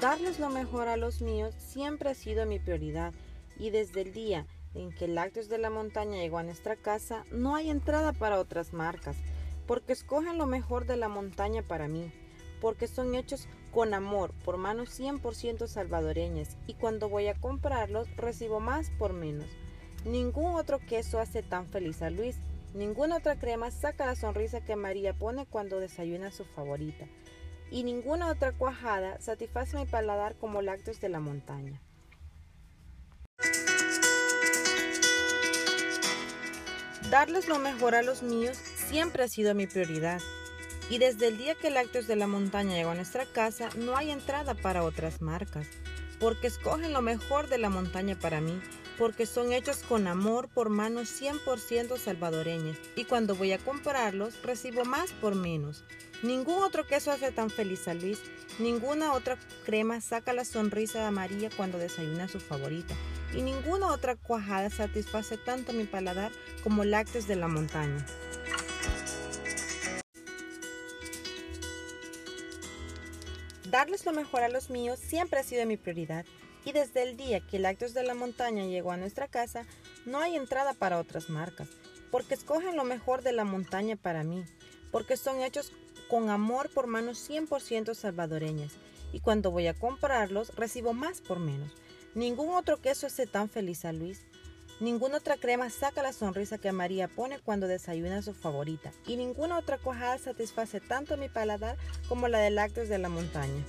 Darles lo mejor a los míos siempre ha sido mi prioridad y desde el día en que Lácteos de la Montaña llegó a nuestra casa no hay entrada para otras marcas, porque escogen lo mejor de la montaña para mí, porque son hechos con amor por manos 100% salvadoreñas y cuando voy a comprarlos recibo más por menos. Ningún otro queso hace tan feliz a Luis, ninguna otra crema saca la sonrisa que María pone cuando desayuna su favorita y ninguna otra cuajada satisface mi paladar como lácteos de la montaña. Darles lo mejor a los míos siempre ha sido mi prioridad. Y desde el día que Lácteos de la Montaña llegó a nuestra casa, no hay entrada para otras marcas, porque escogen lo mejor de la montaña para mí, porque son hechos con amor por manos 100% salvadoreñas, y cuando voy a comprarlos recibo más por menos. Ningún otro queso hace tan feliz a Luis, ninguna otra crema saca la sonrisa de María cuando desayuna su favorita, y ninguna otra cuajada satisface tanto mi paladar como lácteos de la montaña. Darles lo mejor a los míos siempre ha sido mi prioridad, y desde el día que Lácteos de la Montaña llegó a nuestra casa, no hay entrada para otras marcas, porque escogen lo mejor de la montaña para mí, porque son hechos con amor por manos 100% salvadoreñas y cuando voy a comprarlos recibo más por menos. Ningún otro queso hace tan feliz a Luis. Ninguna otra crema saca la sonrisa que María pone cuando desayuna su favorita y ninguna otra cuajada satisface tanto mi paladar como la de lácteos de la montaña.